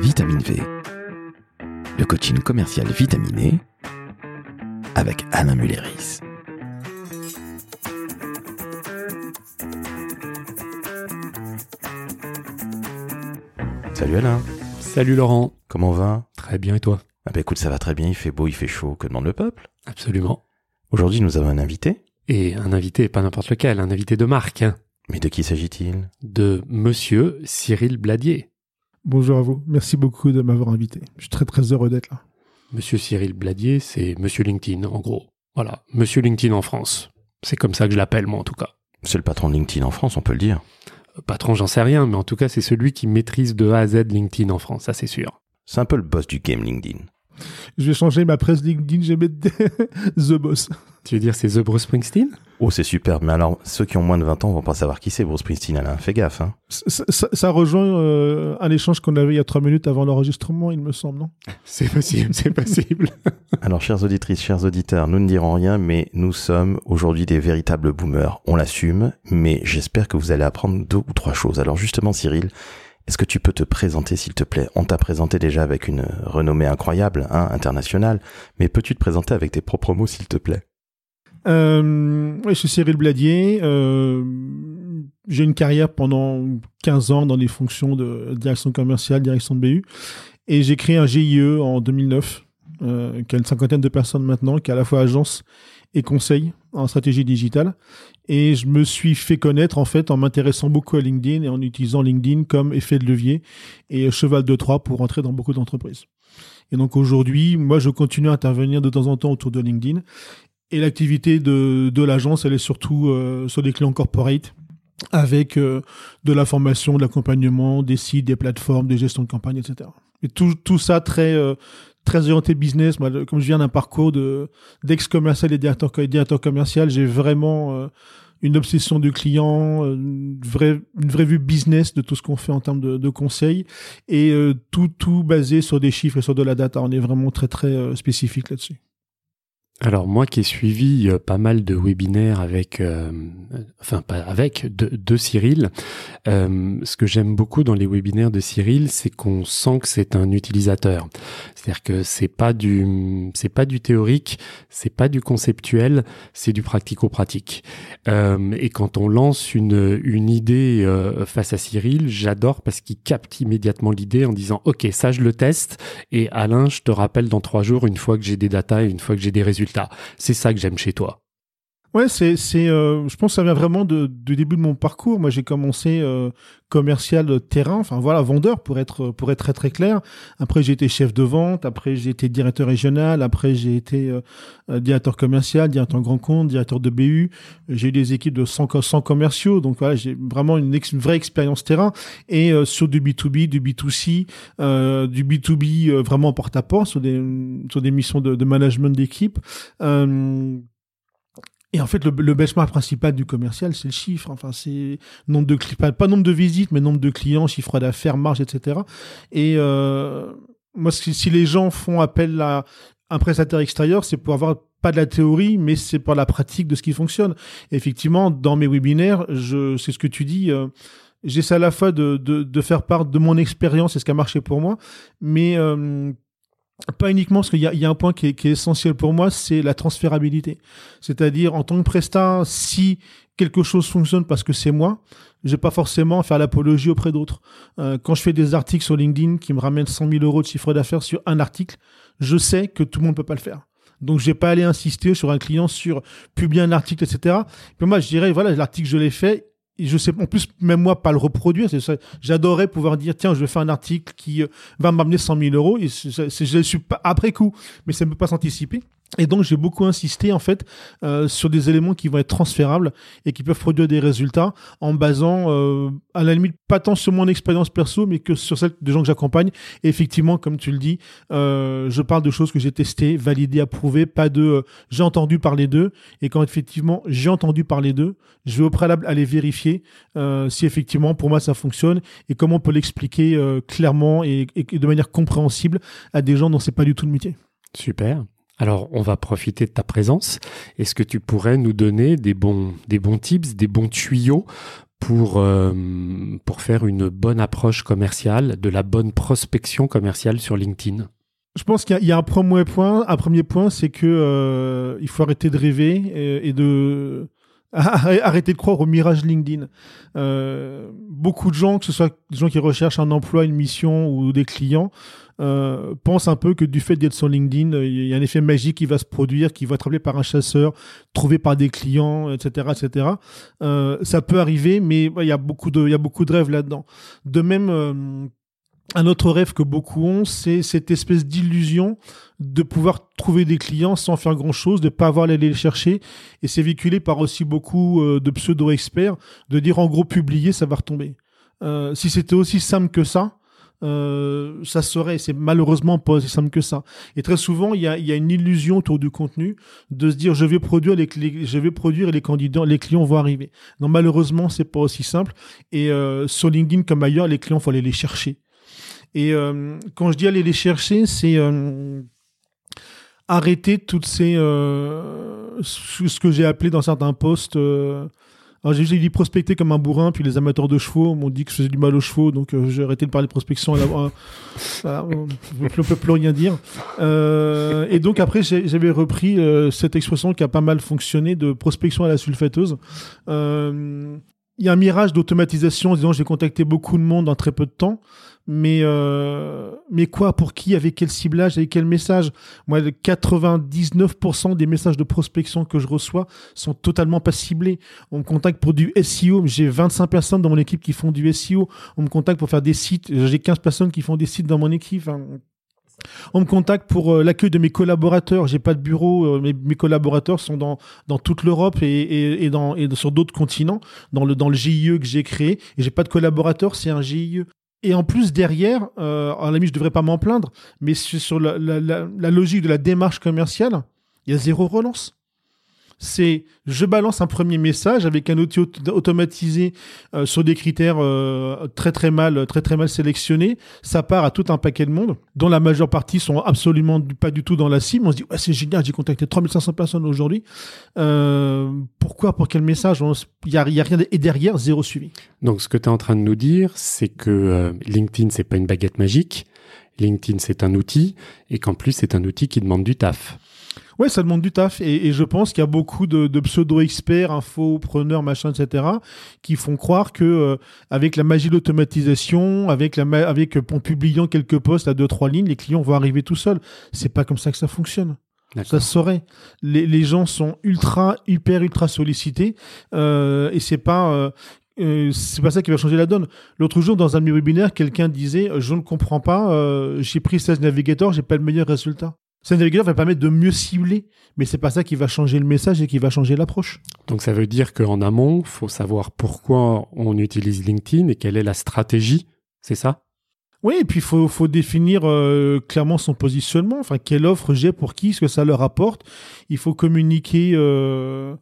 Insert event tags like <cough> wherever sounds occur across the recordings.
Vitamine V, le coaching commercial vitaminé avec Alain Mulleris. Salut Alain, Salut Laurent, comment va? Très bien et toi? Ah bah écoute, ça va très bien, il fait beau, il fait chaud, que demande le peuple? Absolument. Aujourd'hui, nous avons un invité. Et un invité, pas n'importe lequel, un invité de marque, Mais de qui s'agit-il? De Monsieur Cyril Bladier. Bonjour à vous. Merci beaucoup de m'avoir invité. Je suis très très heureux d'être là. Monsieur Cyril Bladier, c'est Monsieur LinkedIn, en gros. Voilà, Monsieur LinkedIn en France. C'est comme ça que je l'appelle, moi, en tout cas. C'est le patron de LinkedIn en France, on peut le dire. Euh, Patron, j'en sais rien, mais en tout cas, c'est celui qui maîtrise de A à Z LinkedIn en France, ça c'est sûr. C'est un peu le boss du game LinkedIn. Je vais changer ma presse LinkedIn, je vais mettre <laughs> The Boss. Tu veux dire c'est The Bruce Springsteen? Oh, c'est superbe, mais alors, ceux qui ont moins de 20 ans vont pas savoir qui c'est, Bruce Springsteen, Alain, fais gaffe, hein. Ça, ça- ça rejoint euh, un échange qu'on avait il y a trois minutes avant l'enregistrement, il me semble, non? C'est possible, c'est possible. <laughs> Alors, chères auditrices, chers auditeurs, nous ne dirons rien, mais nous sommes aujourd'hui des véritables boomers. On l'assume, mais j'espère que vous allez apprendre deux ou trois choses. Alors, justement, Cyril, est-ce que tu peux te présenter, s'il te plaît? On t'a présenté déjà avec une renommée incroyable, hein, internationale, mais peux-tu te présenter avec tes propres mots, s'il te plaît? Euh, ouais, Je suis Cyril Bladier. Euh, J'ai une carrière pendant 15 ans dans des fonctions de direction commerciale, direction de BU. Et j'ai créé un GIE en 2009, euh, qui a une cinquantaine de personnes maintenant, qui est à la fois agence et conseil en stratégie digitale. Et je me suis fait connaître en fait en m'intéressant beaucoup à LinkedIn et en utilisant LinkedIn comme effet de levier et cheval de Troie pour entrer dans beaucoup d'entreprises. Et donc aujourd'hui, moi, je continue à intervenir de temps en temps autour de LinkedIn. Et l'activité de, de l'agence, elle est surtout euh, sur des clients corporate avec euh, de la formation, de l'accompagnement, des sites, des plateformes, des gestions de campagne, etc. Et tout, tout ça très euh, très orienté business. Moi, comme je viens d'un parcours de d'ex-commercial et directeur, commercial, j'ai vraiment euh, une obsession du client, une vraie, une vraie vue business de tout ce qu'on fait en termes de, conseils et euh, tout, tout basé sur des chiffres et sur de la data. On est vraiment très, très euh, spécifique là-dessus. Alors moi qui ai suivi pas mal de webinaires avec, enfin pas avec, de, Cyril, ce que j'aime beaucoup dans les webinaires de Cyril, c'est qu'on sent que c'est un utilisateur. C'est-à-dire que c'est pas du, c'est pas du théorique, c'est pas du conceptuel, c'est du pratico-pratique. Euh, et quand on lance une, une idée euh, face à Cyril, j'adore parce qu'il capte immédiatement l'idée en disant OK, ça je le teste et Alain, je te rappelle dans trois jours une fois que j'ai des datas et une fois que j'ai des résultats. C'est ça que j'aime chez toi. Ouais, c'est, c'est, euh, je pense que ça vient vraiment de, du début de mon parcours. Moi, j'ai commencé euh, commercial terrain, enfin voilà, vendeur pour être pour être très très clair. Après, j'ai été chef de vente. Après, j'ai été directeur régional. Après, j'ai été euh, euh, directeur commercial, directeur grand compte, directeur de BU. J'ai eu des équipes de 100, co- 100 commerciaux. Donc voilà, j'ai vraiment une, une vraie expérience terrain. Et euh, sur du B2B, du B2C, euh, du B2B euh, vraiment porte à porte sur des sur des missions de, de management d'équipe. Euh, et en fait, le, le benchmark principal du commercial, c'est le chiffre. Enfin, c'est nombre de pas, pas nombre de visites, mais nombre de clients, chiffre d'affaires, marge, etc. Et euh, moi, si, les gens font appel à un prestataire extérieur, c'est pour avoir pas de la théorie, mais c'est pour la pratique de ce qui fonctionne. Effectivement, dans mes webinaires, je, c'est ce que tu dis. euh, J'essaie à la fois de, de, de faire part de mon expérience et ce qui a marché pour moi, mais euh, pas uniquement parce qu'il y y a un point qui est, qui est essentiel pour moi, c'est la transférabilité. C'est-à-dire, en tant que prestat, si quelque chose fonctionne parce que c'est moi, je vais pas forcément faire l'apologie auprès d'autres. Euh, quand je fais des articles sur LinkedIn qui me ramènent 100 000 euros de chiffre d'affaires sur un article, je sais que tout le monde peut pas le faire. Donc, je vais pas aller insister sur un client sur publier un article, etc. Puis moi, je dirais, voilà, l'article, je l'ai fait. Je sais, en plus, même moi, pas le reproduire. C'est ça. J'adorerais pouvoir dire, tiens, je vais faire un article qui euh, va m'amener 100 000 euros. Et je suis pas après coup, mais ça ne peut pas s'anticiper. Et donc, j'ai beaucoup insisté, en fait, euh, sur des éléments qui vont être transférables et qui peuvent produire des résultats en basant, euh, à la limite, pas tant sur mon expérience perso, mais que sur celle des gens que j'accompagne. Et effectivement, comme tu le dis, euh, je parle de choses que j'ai testées, validées, approuvées, pas de euh, j'ai entendu parler d'eux. Et quand effectivement j'ai entendu parler d'eux, je vais au préalable aller vérifier euh, si effectivement pour moi ça fonctionne et comment on peut l'expliquer euh, clairement et, et- et de manière compréhensible à des gens dont c'est pas du tout le métier. Super. Alors, on va profiter de ta présence. Est-ce que tu pourrais nous donner des bons, tips, des bons tuyaux pour euh, pour faire une bonne approche commerciale, de la bonne prospection commerciale sur LinkedIn? Je pense qu'il y, a un premier point. Un premier point, c'est que euh, il faut arrêter de rêver et, de <laughs> arrêter de croire au mirage LinkedIn. Euh, beaucoup de gens, que ce soit des gens qui recherchent un emploi, une mission ou des clients, euh, pensent un peu que du fait d'être sur LinkedIn, il y a un effet magique qui va se produire, qui va être appelé par un chasseur, trouvé par des clients, etc., etc. Euh, ça peut arriver, mais il y a beaucoup de, il y a beaucoup de rêves là-dedans. De même, euh, un autre rêve que beaucoup ont, c'est cette espèce d'illusion de pouvoir trouver des clients sans faire grand chose, de pas avoir à aller les chercher. Et c'est véhiculé par aussi beaucoup euh, de pseudo-experts de dire en gros publier, ça va retomber. Euh, si c'était aussi simple que ça, euh, ça serait. C'est malheureusement pas aussi simple que ça. Et très souvent, il y a, y a, une illusion autour du contenu de se dire je vais produire les, je vais produire et les candidats, les clients vont arriver. Non, malheureusement, c'est pas aussi simple. Et euh, sur LinkedIn comme ailleurs, les clients faut aller les chercher. Et euh, quand je dis aller les chercher, c'est euh, arrêter toutes ces euh, ce que j'ai appelé dans certains posts alors j'ai dit prospecter comme un bourrin, puis les amateurs de chevaux m'ont dit que je faisais du mal aux chevaux, donc j'ai arrêté de parler de prospection. on ne peut plus rien dire. Et donc après j'avais repris euh, cette expression qui a pas mal fonctionné de prospection à la sulfateuse. Il y a un mirage d'automatisation, disons j'ai contacté beaucoup de monde en très peu de temps mais euh, mais quoi pour qui avec quel ciblage avec quel message? Moi 99% des messages de prospection que je reçois sont totalement pas ciblés on me contacte pour du SEO j'ai 25 personnes dans mon équipe qui font du SEO on me contacte pour faire des sites j'ai 15 personnes qui font des sites dans mon équipe on me contacte pour euh, l'accueil de mes collaborateurs. J'ai pas de bureau. Euh, mes, mes, collaborateurs sont dans, dans toute l'Europe et, et, et, dans, et sur d'autres continents, dans le, dans le GIE que j'ai créé. Et j'ai pas de collaborateurs, c'est un GIE. Et en plus, derrière, euh, à la je devrais pas m'en plaindre, mais sur la, logique de la démarche commerciale, il y a zéro relance c'est je balance un premier message avec un outil automatisé euh, sur des critères euh, très très mal très très mal sélectionnés. Ça part à tout un paquet de monde, dont la majeure partie sont absolument pas du tout dans la cible. On se dit ouais, c'est génial, j'ai contacté 3500 personnes aujourd'hui. Euh, pourquoi Pour quel message? Il y a, rien et derrière zéro suivi. Donc ce que tu es en train de nous dire, c'est que LinkedIn c'est pas une baguette magique. LinkedIn c'est un outil et qu'en plus c'est un outil qui demande du taf. Ouais, ça demande du taf. Et, et je pense qu'il y a beaucoup de, de pseudo-experts, infopreneurs, machin, etc., qui font croire que euh, avec la magie de l'automatisation, avec, la avec en publiant quelques posts à deux, trois lignes, les clients vont arriver tout seuls. C'est pas comme ça que ça fonctionne. Ça se saurait. Les, les, gens sont ultra, hyper, ultra sollicités. Euh, et c'est pas... Euh, euh, c'est pas ça qui va changer la donne. L'autre jour, dans un de mes webinaires, quelqu'un disait Je ne comprends pas, euh, j'ai pris 16 navigateurs, j'ai pas le meilleur résultat. Sales Navigator va permettre de mieux cibler, mais c'est pas ça qui va changer le message et qui va changer l'approche. Donc ça veut dire qu'en amont, faut savoir pourquoi on utilise LinkedIn et quelle est la stratégie, c'est ça? Oui, et puis il faut, faut définir euh, clairement son positionnement. Enfin, quelle offre j'ai pour qui, ce que ça leur apporte. Il faut communiquer, euh,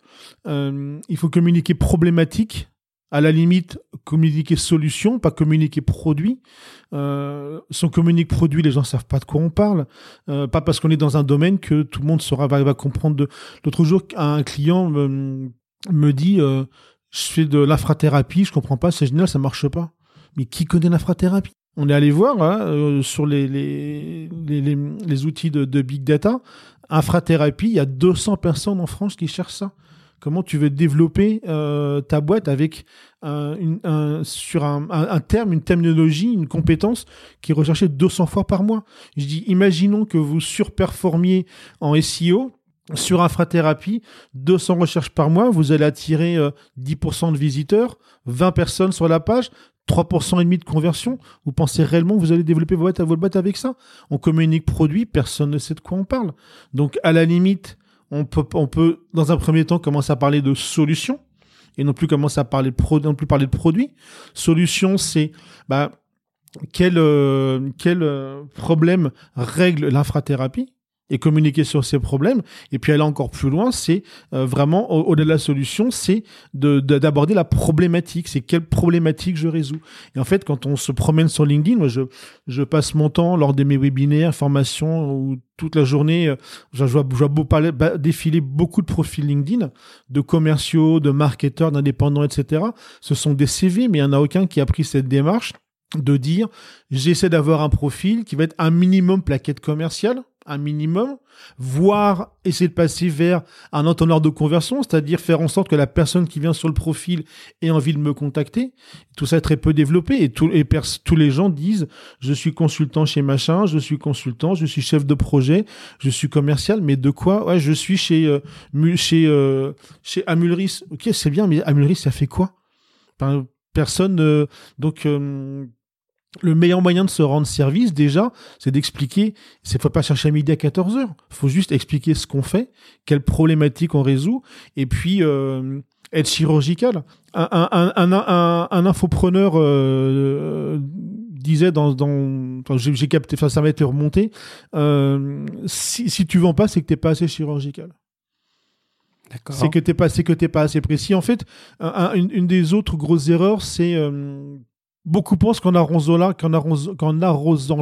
euh, il faut communiquer problématique à la limite communiquer solution, pas communiquer produit. Euh, si on communique produit, les gens savent pas de quoi on parle. Euh, pas parce qu'on est dans un domaine que tout le monde sera va, comprendre. L'autre jour, un client me, me dit euh, je fais de l'infrathérapie, je comprends pas, c'est génial, ça marche pas. Mais qui connaît l'infrathérapie? On est allé voir hein, euh, sur les, outils de, de big data. Infrathérapie, il y a 200 personnes en France qui cherchent ça. Comment tu veux développer euh, ta boîte avec sur un, un, terme, une terminologie, une compétence qui est recherchée 200 fois par mois. Je dis, imaginons que vous surperformiez en SEO sur infrathérapie, 200 recherches par mois, vous allez attirer 10% euh, de visiteurs, 20 personnes sur la page, 3% et demi de conversion. Vous pensez réellement que vous allez développer votre boîte avec ça? On communique produit, personne ne sait de quoi on parle. Donc, à la limite, on peut, on peut, dans un premier temps, commencer à parler de solutions et non plus commencer à parler de produits. Solution, c'est bah, quel, euh, quel euh, problème règle l'infrathérapie? Et communiquer sur ses problèmes. Et puis aller encore plus loin, c'est euh, vraiment au-delà de la solution, c'est de, d'aborder la problématique. C'est quelle problématique je résous. Et en fait, quand on se promène sur LinkedIn, moi je, je passe mon temps lors de mes webinaires, formations ou toute la journée, euh, je vois, je vois beau bah, défiler beaucoup de profils LinkedIn, de commerciaux, de marketeurs, d'indépendants, etc. Ce sont des CV, mais il n'y en a aucun qui a pris cette démarche de dire j'essaie d'avoir un profil qui va être un minimum plaquette commerciale, un minimum, voire essayer de passer vers un entendeur de conversion, c'est-à-dire faire en sorte que la personne qui vient sur le profil ait envie de me contacter. Tout ça est très peu développé et, tous les gens disent je suis consultant chez machin, je suis consultant, je suis chef de projet, je suis commercial, mais de quoi Ouais, je suis chez euh, chez euh, chez Amulris. Ok, c'est bien, mais Amulris ça fait quoi? Personne. Euh, donc le meilleur moyen de se rendre service, déjà, c'est d'expliquer. Ne faut pas chercher à midi à 14 heures. Il faut juste expliquer ce qu'on fait, quelles problématiques on résout, et puis euh, être chirurgical. Un, un, un, un infopreneur euh, disait dans, dans j'ai capté, enfin, ça m'a été remonté. Euh, si, si tu vends pas, c'est que t'es pas assez chirurgical. C'est que t'es pas, c'est que t'es pas assez précis. En fait, une, une, des autres grosses erreurs, c'est euh, Beaucoup pensent qu'en arrosant,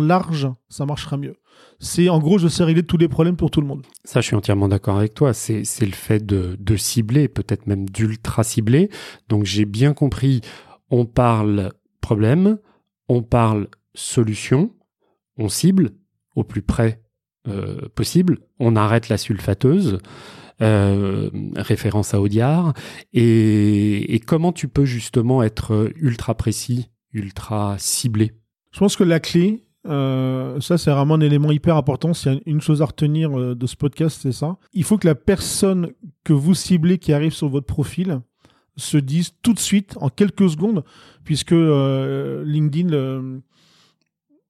large, ça marchera mieux. C'est en gros, je sais régler tous les problèmes pour tout le monde. Ça, je suis entièrement d'accord avec toi. C'est le fait de, cibler, peut-être même d'ultra cibler. Donc, j'ai bien compris. On parle problème, on parle solution, on cible au plus près euh, possible, on arrête la sulfateuse. Euh, référence à Audiard, et, et, comment tu peux justement être ultra précis ultra ciblé Je pense que la clé, euh, ça c'est vraiment un élément hyper important. S'il y a une chose à retenir euh, de ce podcast, c'est ça. Il faut que la personne que vous ciblez qui arrive sur votre profil se dise tout de suite, en quelques secondes, puisque euh, LinkedIn...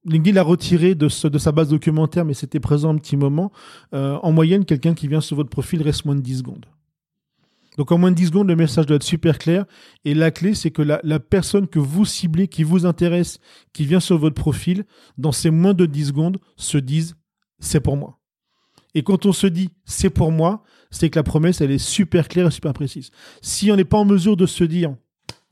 LinkedIn l'a retiré de, de sa base documentaire, mais c'était présent un petit moment. en moyenne, quelqu'un qui vient sur votre profil reste moins de 10 secondes. Donc en moins de 10 secondes, le message doit être super clair. Et la clé, c'est que la, personne que vous ciblez, qui vous intéresse, qui vient sur votre profil, dans ces moins de 10 secondes, se dise c'est pour moi. Et quand on se dit c'est pour moi, c'est que la promesse, elle est super claire et super précise. Si on n'est pas en mesure de se dire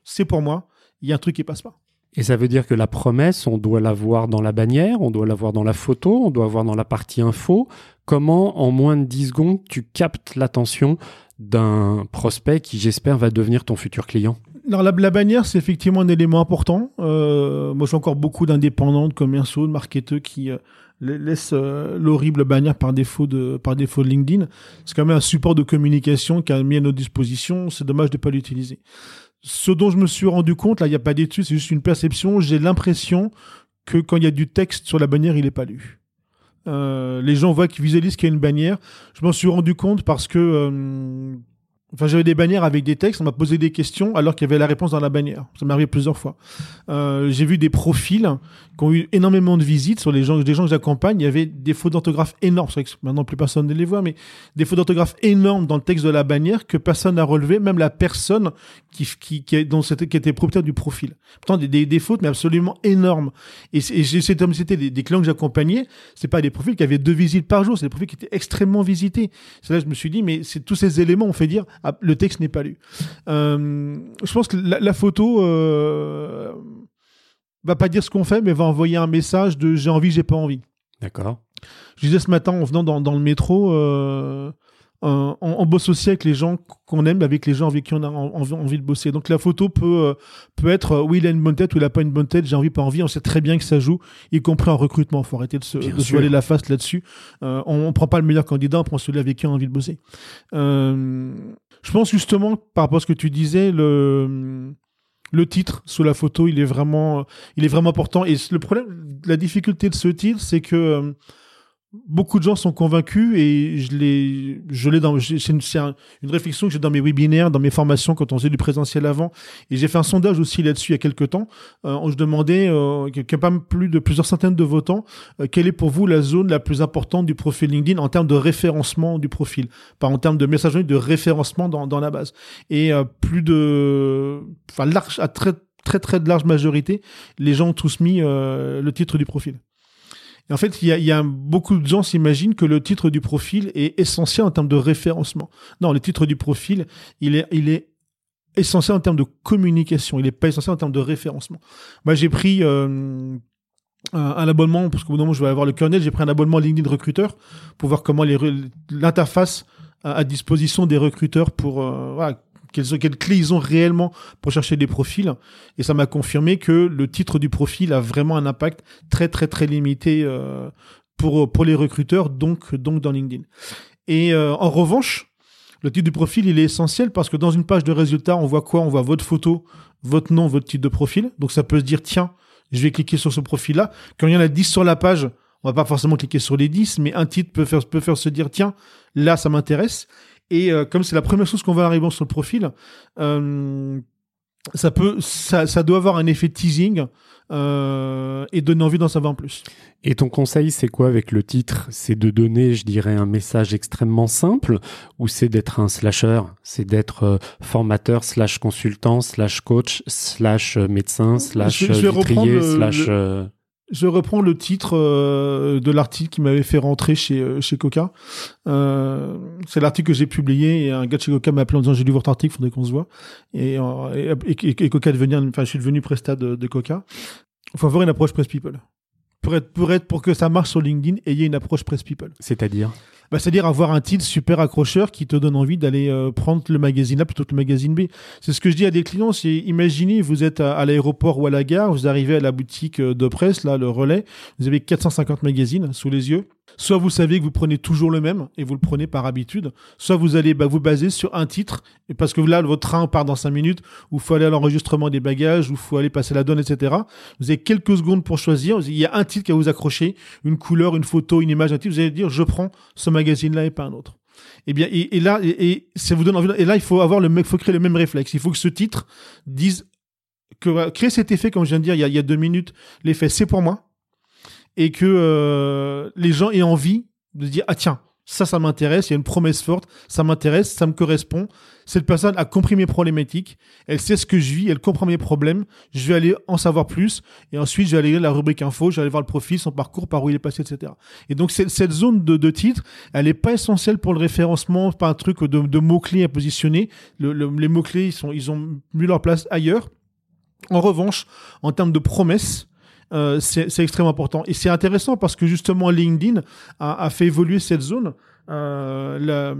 c'est pour moi, il y a un truc qui passe pas. Et ça veut dire que la promesse, on doit la voir dans la bannière, on doit la voir dans la photo, on doit voir dans la partie info. Comment, en moins de 10 secondes, tu captes l'attention d'un prospect qui, j'espère, va devenir ton futur client alors la, bannière, c'est effectivement un élément important. Euh, moi, j'ai encore beaucoup d'indépendants, de commerciaux, de marketeurs qui euh, laissent euh, l'horrible bannière par défaut de par défaut de LinkedIn. C'est quand même un support de communication qui a mis à notre disposition. C'est dommage de ne pas l'utiliser. Ce dont je me suis rendu compte, là, il n'y a pas d'étude, c'est juste une perception. J'ai l'impression que quand il y a du texte sur la bannière, il n'est pas lu. Euh, les gens voient qu'ils visualisent qu'il y a une bannière. Je m'en suis rendu compte parce que euh, Enfin, j'avais des bannières avec des textes, on m'a posé des questions alors qu'il y avait la réponse dans la bannière. Ça m'est arrivé plusieurs fois. Euh, j'ai vu des profils qui ont eu énormément de visites sur les gens, des gens que j'accompagne. Il y avait des fautes d'orthographe énormes. C'est vrai que maintenant plus personne ne les voit, mais des fautes d'orthographe énormes dans le texte de la bannière que personne n'a relevé, même la personne qui, qui, qui, dont c'était, qui était propriétaire du profil. Pourtant, des, des, fautes, mais absolument énormes. Et, et c'était, des, des, clients que j'accompagnais. C'est pas des profils qui avaient deux visites par jour. C'est des profils qui étaient extrêmement visités. C'est là que je me suis dit, mais c'est tous ces éléments ont fait dire, le texte n'est pas lu. Euh, je pense que la, photo euh, va pas dire ce qu'on fait, mais va envoyer un message de j'ai envie, j'ai pas envie. D'accord. Je disais ce matin en venant dans, dans le métro, euh, on, bosse aussi avec les gens qu'on aime, avec les gens avec qui on a envie, de bosser. Donc la photo peut euh, peut être euh, oui il a une bonne tête ou il a pas une bonne tête, j'ai envie pas envie. On sait très bien que ça joue, y compris en recrutement. Faut arrêter de se, de se la face là-dessus. Euh, on, on, prend pas le meilleur candidat, on prend celui avec qui on a envie de bosser. je pense justement par rapport à ce que tu disais le le titre sous la photo, il est vraiment, il est vraiment important. Et le problème, la difficulté de ce titre, c'est que beaucoup de gens sont convaincus et je l'ai, je l'ai dans, c'est une, réflexion que j'ai dans mes webinaires, dans mes formations quand on faisait du présentiel avant. Et j'ai fait un sondage aussi là-dessus il y a quelques temps. Euh, où je demandais, euh, pas plus de plusieurs centaines de votants, euh, quelle est pour vous la zone la plus importante du profil LinkedIn en termes de référencement du profil, pas en termes de messagerie, de référencement dans, dans la base. Et euh, plus de, enfin large, à très très très large majorité, les gens ont tous mis le titre du profil. Et en fait, il y a, beaucoup de gens s'imaginent que le titre du profil est essentiel en termes de référencement. Non, le titre du profil, il est, essentiel en termes de communication. Il n'est pas essentiel en termes de référencement. Moi, j'ai pris euh, un, abonnement, parce qu'au bout d'un moment, je vais avoir le kernel, j'ai pris un abonnement LinkedIn recruteur pour voir comment l'interface à, disposition des recruteurs pour euh, quelles, quelles clés ils ont réellement pour chercher des profils. Et ça m'a confirmé que le titre du profil a vraiment un impact très très très limité euh, pour pour les recruteurs, donc donc dans LinkedIn. Et euh, en revanche, le titre du profil, il est essentiel parce que dans une page de résultats, on voit quoi? On voit votre photo, votre nom, votre titre de profil. Donc ça peut se dire, tiens, je vais cliquer sur ce profil-là. Quand il y en a 10 sur la page, on va pas forcément cliquer sur les 10, mais un titre peut faire, peut faire se dire, tiens, là, ça m'intéresse. Et euh, comme c'est la première chose qu'on va arriver sur le profil, euh, ça peut, ça, ça doit avoir un effet teasing euh, et donner envie d'en savoir plus. Et ton conseil, c'est quoi avec le titre? C'est de donner, je dirais, un message extrêmement simple ou c'est d'être un slasher? C'est d'être euh, formateur, slash consultant, slash coach, slash médecin, slash Je vitrier, slash... le- Je reprends le titre euh, de l'article qui m'avait fait rentrer chez, euh, chez Coca. Euh, c'est l'article que j'ai publié et un gars de chez Coca m'a appelé en disant j'ai lu votre article, faudrait qu'on se voit. Et, euh, et, et- Coca un- enfin je suis devenu prestat de, de Coca. Il faut avoir une approche press people. Pour être, pour être, pour que ça marche sur LinkedIn, ayez une approche press people. C'est-à-dire Bah, c'est-à-dire avoir un titre super accrocheur qui te donne envie d'aller euh, prendre le magazine A plutôt que le magazine B. C'est ce que je dis à des clients, c'est imaginez, vous êtes à, à l'aéroport ou à la gare, vous arrivez à la boutique euh, de presse, là, le relais, vous avez 450 magazines sous les yeux. Soit vous savez que vous prenez toujours le même et vous le prenez par habitude, soit vous allez bah, vous baser sur un titre, et parce que là, votre train part dans 5 minutes, ou faut aller à l'enregistrement des bagages, ou faut aller passer la donne, etc. Vous avez quelques secondes pour choisir, il y a un titre qui va vous accrocher, une couleur, une photo, une image, un titre, vous allez dire, je prends ce magazine-là et pas un autre. Et bien, et, là, et, ça vous donne envie. Et là, il faut avoir le, faut créer le même réflexe. Il faut que ce titre dise que créer cet effet, comme je viens de dire il y a deux minutes, l'effet c'est pour moi, et que euh, les gens aient envie de dire ah tiens, ça, ça m'intéresse. Il y a une promesse forte, ça m'intéresse, ça me correspond. Cette personne a compris mes problématiques, elle sait ce que je vis, elle comprend mes problèmes. Je vais aller en savoir plus, et ensuite je vais aller lire la rubrique info, je vais aller voir le profil, son parcours, par où il est passé, etc. Et donc cette, zone de, de titre, elle n'est pas essentielle pour le référencement, pas un truc de, de mots-clés à positionner. Le- le- les mots-clés, ils, sont, ils ont mis leur place ailleurs. En revanche, en termes de promesses, euh, c'est extrêmement important. Et c'est intéressant parce que justement, LinkedIn a, a fait évoluer cette zone. Euh,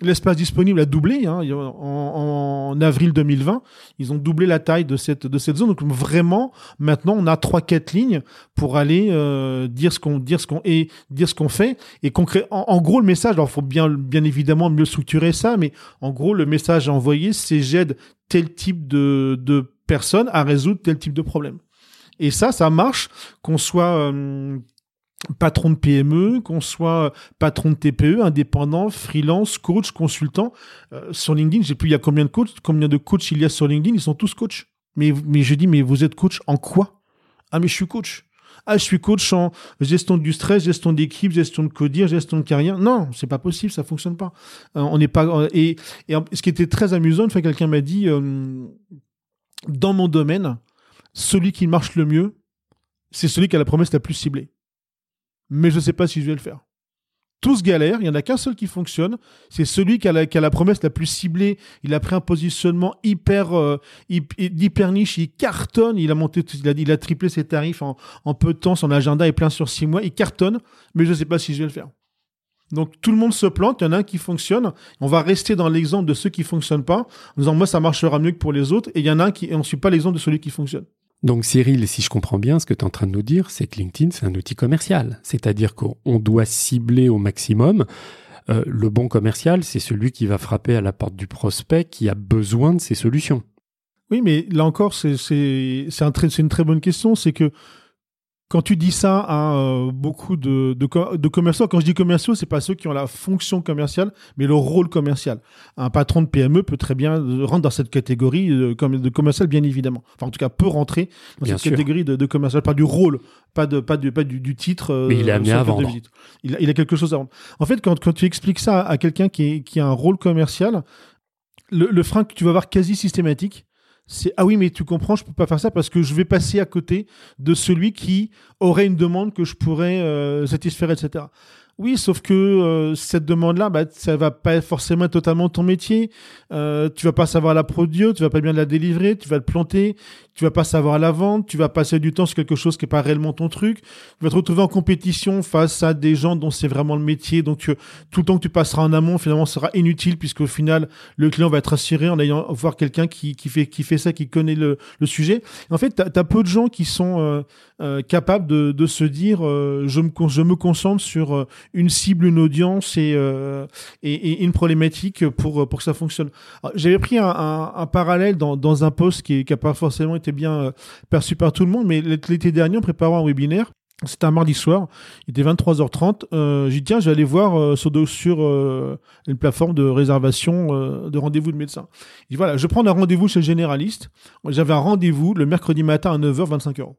L'espace disponible a doublé hein, en, en avril 2020. Ils ont doublé la taille de cette, de cette zone. Donc vraiment, maintenant, on a trois, quatre lignes pour aller euh, dire ce qu'on dire ce qu'on et dire ce qu'on fait. Et concret, en, en gros, le message, alors faut bien, bien évidemment mieux structurer ça, mais en gros, le message à envoyer, c'est j'aide tel type de, de personne à résoudre tel type de problème. Et ça, ça marche qu'on soit euh, patron de PME, qu'on soit patron de TPE, indépendant, freelance, coach, consultant. Euh, sur LinkedIn, j'ai plus il y a combien de coachs, combien de coachs il y a sur LinkedIn, ils sont tous coachs. Mais, je dis, mais vous êtes coach en quoi? Ah, mais je suis coach. Ah, je suis coach en gestion du stress, gestion d'équipe, gestion de codir, gestion de carrière. Non, c'est pas possible, ça fonctionne pas. Euh, on n'est pas et, ce qui était très amusant, une fois quelqu'un m'a dit dans mon domaine, celui qui marche le mieux, c'est celui qui a la promesse la plus ciblée. Mais je sais pas si je vais le faire. Tous galèrent, il y en a qu'un seul qui fonctionne, c'est celui qui a, la, promesse la plus ciblée. Il a pris un positionnement hyper, euh, hyp- hyper niche, il cartonne, il a monté, il a, triplé ses tarifs en, peu de temps, son agenda est plein sur six mois, il cartonne, mais je sais pas si je vais le faire. Donc tout le monde se plante, il y en a un qui fonctionne. On va rester dans l'exemple de ceux qui fonctionnent pas, en disant moi ça marchera mieux que pour les autres, et il y en a un qui, et suit pas l'exemple de celui qui fonctionne. Donc Cyril, si je comprends bien, ce que tu es en train de nous dire, c'est que LinkedIn, c'est un outil commercial. C'est-à-dire qu'on on doit cibler au maximum. Euh, le bon commercial, c'est celui qui va frapper à la porte du prospect qui a besoin de ces solutions. Oui, mais là encore, c'est une très bonne question. C'est que quand tu dis ça à euh, beaucoup de, de, de commerciaux, quand je dis commerciaux, c'est pas ceux qui ont la fonction commerciale, mais le rôle commercial. Un patron de PME peut très bien euh, rentrer dans cette catégorie euh, comme de commercial, bien évidemment. Enfin, en tout cas, peut rentrer dans Bien cette sûr. catégorie de, de commercial, pas du rôle, pas de pas du pas du, du titre. euh, Mais il est amené à de vendre. Il, a, il a quelque chose à vendre. En fait, quand, quand tu expliques ça à quelqu'un qui, est- qui a un rôle commercial, le, le frein que tu vas avoir quasi systématique, c'est ah oui mais tu comprends je peux pas faire ça parce que je vais passer à côté de celui qui aurait une demande que je pourrais euh, satisfaire etc oui, sauf que euh, cette demande-là, bah, ça va pas forcément totalement ton métier. Euh, tu vas pas savoir la produire, tu vas pas bien la délivrer, tu vas te planter, tu vas pas savoir la vente, tu vas passer du temps sur quelque chose qui est pas réellement ton truc. Tu vas te retrouver en compétition face à des gens dont c'est vraiment le métier. Donc tout le temps que tu passeras en amont, finalement, sera inutile puisqu'au final, le client va être assuré en ayant voir quelqu'un qui, qui fait qui fait ça, qui connaît le, le sujet. En fait, tu as, peu de gens qui sont euh, euh, capables de, se dire je me je me concentre sur une cible, une audience et, euh, et, une problématique pour, pour que ça fonctionne. J'avais pris un, parallèle dans, un post qui n'a pas forcément été bien euh, perçu par tout le monde, mais l'été dernier, en préparant un webinaire, c'était un mardi soir, il était 23h30. Euh, j'ai dit tiens, je vais aller voir euh, sur, sur une plateforme de réservation de rendez-vous de médecin. Il dit voilà, je prends un rendez-vous chez le généraliste. J'avais un rendez-vous le mercredi matin à 9h, 25 euros.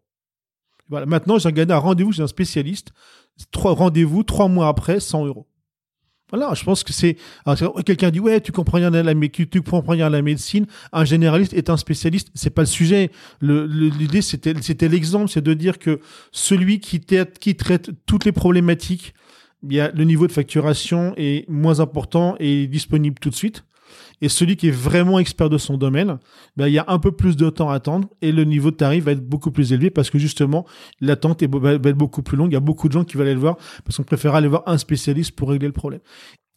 Voilà, maintenant j'ai regardé un rendez-vous chez un spécialiste trois rendez-vous trois mois après 100 euros. Voilà, je pense que c'est quelqu'un dit ouais tu comprends rien à la tu, tu comprends la médecine. Un généraliste est un spécialiste, c'est pas le sujet. L'idée c'était l'exemple, c'est de dire que celui qui traite, qui toutes les problématiques, bien le niveau de facturation est moins important et disponible tout de suite. Et celui qui est vraiment expert de son domaine, ben, il y a un peu plus de temps à attendre et le niveau de tarif va être beaucoup plus élevé parce que justement, l'attente va être beaucoup plus longue. Il y a beaucoup de gens qui veulent aller le voir parce qu'on préfère aller voir un spécialiste pour régler le problème.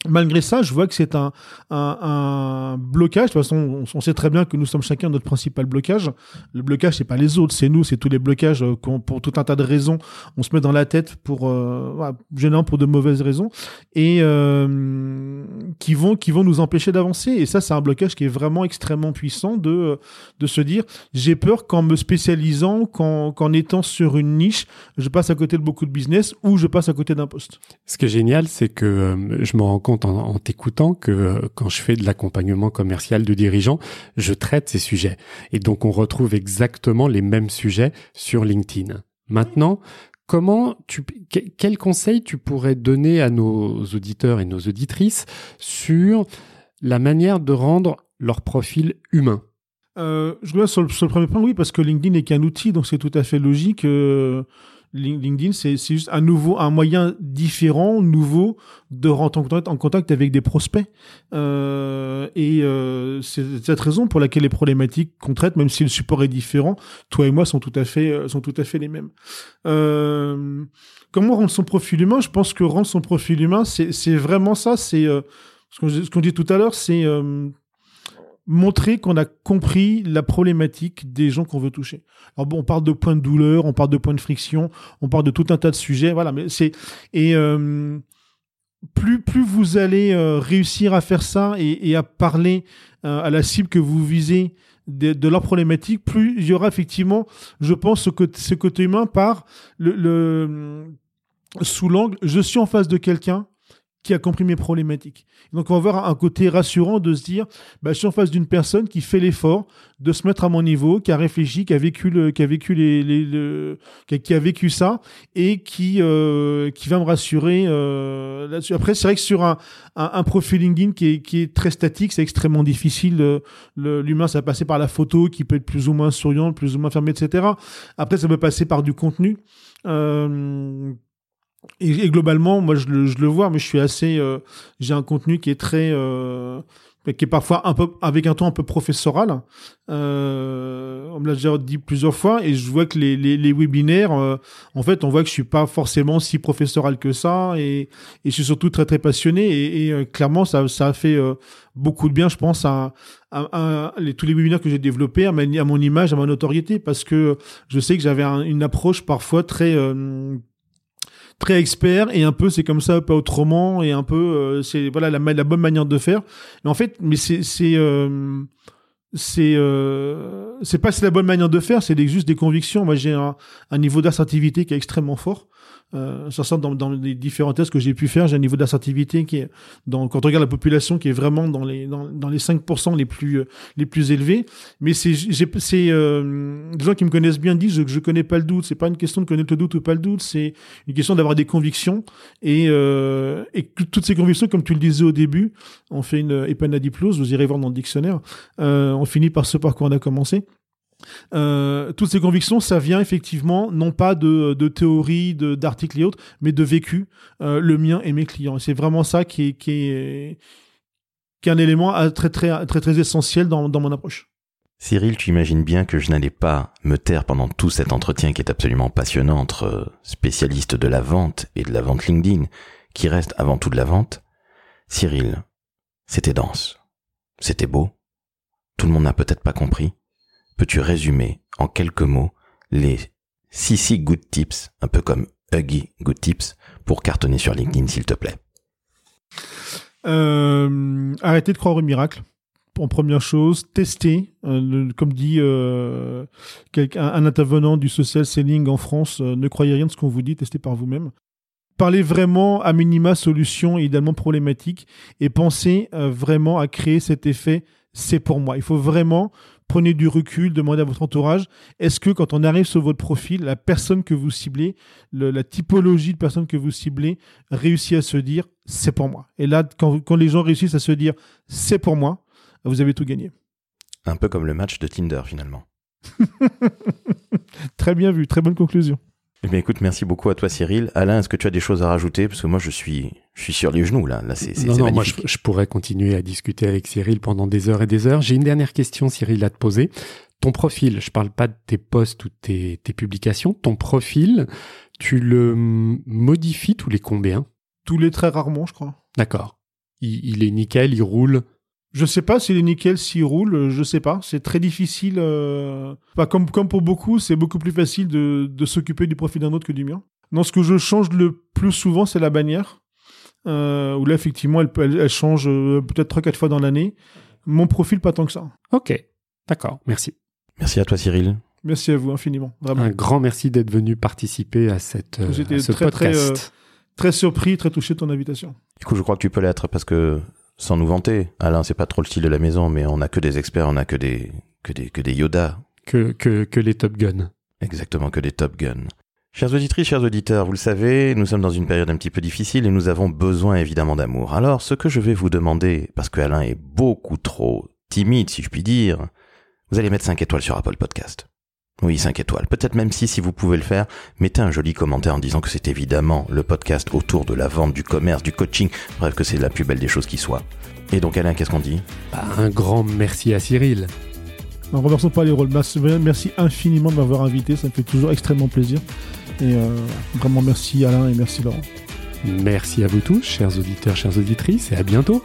Malgré ça, je vois que c'est un, un, blocage. De toute façon, on, sait très bien que nous sommes chacun notre principal blocage. Le blocage, c'est pas les autres, c'est nous, c'est tous les blocages euh, pour tout un tas de raisons. On se met dans la tête pour, euh, gênant pour de mauvaises raisons et euh, qui vont qui vont nous empêcher d'avancer. Ça, c'est un blocage qui est vraiment extrêmement puissant de de se dire j'ai peur qu'en me spécialisant, qu'en étant sur une niche, je passe à côté de beaucoup de business ou je passe à côté d'un poste. Ce qui est génial, c'est que euh, je me rends compte en, t'écoutant que euh, quand je fais de l'accompagnement commercial de dirigeants, je traite ces sujets. Et donc on retrouve exactement les mêmes sujets sur LinkedIn. Maintenant, comment tu, quel conseil tu pourrais donner à nos auditeurs et nos auditrices sur la manière de rendre leur profil humain euh, je reviens sur sur le, premier point, oui, parce que LinkedIn n'est qu'un outil, donc c'est tout à fait logique. Euh, LinkedIn, c'est juste un nouveau, un moyen différent, nouveau, de rentrer en contact, avec des prospects. Euh, et c'est cette raison pour laquelle les problématiques qu'on traite, même si le support est différent, toi et moi sont tout à fait, sont tout à fait les mêmes. Comment rendre son profil humain? Je pense que rendre son profil humain, c'est vraiment ça. C'est ce qu'on dit tout à l'heure, c'est montrer qu'on a compris la problématique des gens qu'on veut toucher. Alors bon, on parle de points de douleur, on parle de points de friction, on parle de tout un tas de sujets, voilà. Mais c'est et euh, plus plus vous allez euh, réussir à faire ça et, à parler euh, à la cible que vous visez de, de, leur problématique, plus il y aura effectivement, je pense, ce côté, ce côté humain par le, le sous l'angle, je suis en face de quelqu'un qui a compris mes problématiques. Donc on va avoir un côté rassurant de se dire, bah, je suis en face d'une personne qui fait l'effort de se mettre à mon niveau, qui a réfléchi, qui a vécu le, qui a vécu les, les le, qui, a, vécu ça et qui euh, qui va me rassurer euh, là-dessus. Après c'est vrai que sur un, un, profil LinkedIn qui est, qui est très statique, c'est extrêmement difficile. L'humain ça va passer par la photo qui peut être plus ou moins souriante, plus ou moins fermée, etc. Après ça peut passer par du contenu. Euh, et, globalement, moi, je le, je le, vois, mais je suis assez. Euh, j'ai un contenu qui est très. Euh, qui est parfois un peu avec un ton un peu professoral. Euh, on me l'a déjà dit plusieurs fois et je vois que les, les, les webinaires, euh, en fait, on voit que je suis pas forcément si professoral que ça et, et je suis surtout très très passionné et, et euh, clairement ça, ça a fait beaucoup de bien, je pense, à, à, à tous les webinaires que j'ai développés, à, à, mon image, à ma notoriété, parce que je sais que j'avais une approche parfois très très expert et un peu c'est comme ça pas autrement et un peu euh, c'est voilà la, la bonne manière de faire. Mais en fait mais c'est c'est euh, c'est euh, c'est pas c'est la bonne manière de faire c'est juste des convictions. Moi j'ai un, un niveau d'assertivité qui est extrêmement fort Euh, ça sort dans, dans, les différents tests que j'ai pu faire. J'ai un niveau d'assertivité qui est, dans, quand on regarde la population, qui est vraiment dans les, dans, dans les 5% les plus, euh, les plus élevés. Mais c'est, c'est, euh, des gens qui me connaissent bien disent que je, connais pas le doute. C'est pas une question de connaître le doute ou pas le doute. C'est une question d'avoir des convictions. Et, euh, et toutes ces convictions, comme tu le disais au début, on fait une épanadiplose, vous irez voir dans le dictionnaire. Euh, on finit par ce par quoi on a commencé. Euh, toutes ces convictions, ça vient effectivement non pas de, théories, d'articles et autres, mais de vécu, euh, le mien et mes clients. C'est vraiment ça qui est, un élément très, très, très, très essentiel dans, dans mon approche. Cyril, tu imagines bien que je n'allais pas me taire pendant tout cet entretien qui est absolument passionnant entre spécialistes de la vente et de la vente LinkedIn, qui reste avant tout de la vente. Cyril, c'était dense. C'était beau. Tout le monde n'a peut-être pas compris peux-tu résumer en quelques mots les Sissi Good Tips, un peu comme Huggy Good Tips, pour cartonner sur LinkedIn, s'il te plaît? Euh, Arrêtez de croire au miracle. En première chose, tester, euh, comme dit euh, un, intervenant du social selling en France, ne croyez rien de ce qu'on vous dit, testez par vous-même. Parlez vraiment à minima solution idéalement problématique et pensez vraiment à créer cet effet c'est pour moi. Il faut vraiment prenez du recul, demandez à votre entourage, est-ce que quand on arrive sur votre profil, la personne que vous ciblez, la typologie de personne que vous ciblez, réussit à se dire c'est pour moi. Et là, quand, quand les gens réussissent à se dire c'est pour moi, vous avez tout gagné. Un peu comme le match de Tinder finalement. <laughs> très bien vu, très bonne conclusion. Eh bien, écoute, merci beaucoup à toi, Cyril. Alain, est-ce que tu as des choses à rajouter? Parce que moi, je suis, je suis sur les genoux, là. Là, c'est, non, non, moi, je, pourrais continuer à discuter avec Cyril pendant des heures et des heures. J'ai une dernière question, Cyril, à te poser. Ton profil, je parle pas de tes posts ou tes, tes publications. Ton profil, tu le modifies tous les combien? Tous les très rarement, je crois. D'accord. Il, il est nickel, il roule je sais pas si les nickels s'y roulent, je sais pas. C'est très difficile. Euh... comme, comme pour beaucoup, c'est beaucoup plus facile de, de s'occuper du profil d'un autre que du mien. Non, ce que je change le plus souvent, c'est la bannière. Euh, où là, effectivement, elle, elle, elle change euh, peut-être 3-4 fois dans l'année. Mon profil, pas tant que ça. Ok, d'accord, merci. Merci à toi, Cyril. Merci à vous infiniment. Vraiment. Un grand merci d'être venu participer à, cette, euh, à ce très, podcast. Très, euh, très surpris, très touché de ton invitation. Du coup, je crois que tu peux l'être parce que sans nous vanter. Alain, c'est pas trop le style de la maison, mais on a que des experts, on a que des, que des, que des Yoda. Que, que, que les Top Gun. Exactement, que des Top Gun. Chers auditrices, chers auditeurs, vous le savez, nous sommes dans une période un petit peu difficile et nous avons besoin évidemment d'amour. Alors, ce que je vais vous demander, parce que Alain est beaucoup trop timide, si je puis dire, vous allez mettre 5 étoiles sur Apple Podcast. Oui, 5 étoiles. Peut-être même si, si vous pouvez le faire, mettez un joli commentaire en disant que c'est évidemment le podcast autour de la vente, du commerce, du coaching, bref, que c'est la plus belle des choses qui soit. Et donc Alain, qu'est-ce qu'on dit? Bah, Un grand merci à Cyril. En remercions pas les rôles. Merci infiniment de m'avoir invité, ça me fait toujours extrêmement plaisir. Et euh, vraiment merci Alain et merci Laurent. Merci à vous tous, chers auditeurs, chères auditrices, et à bientôt.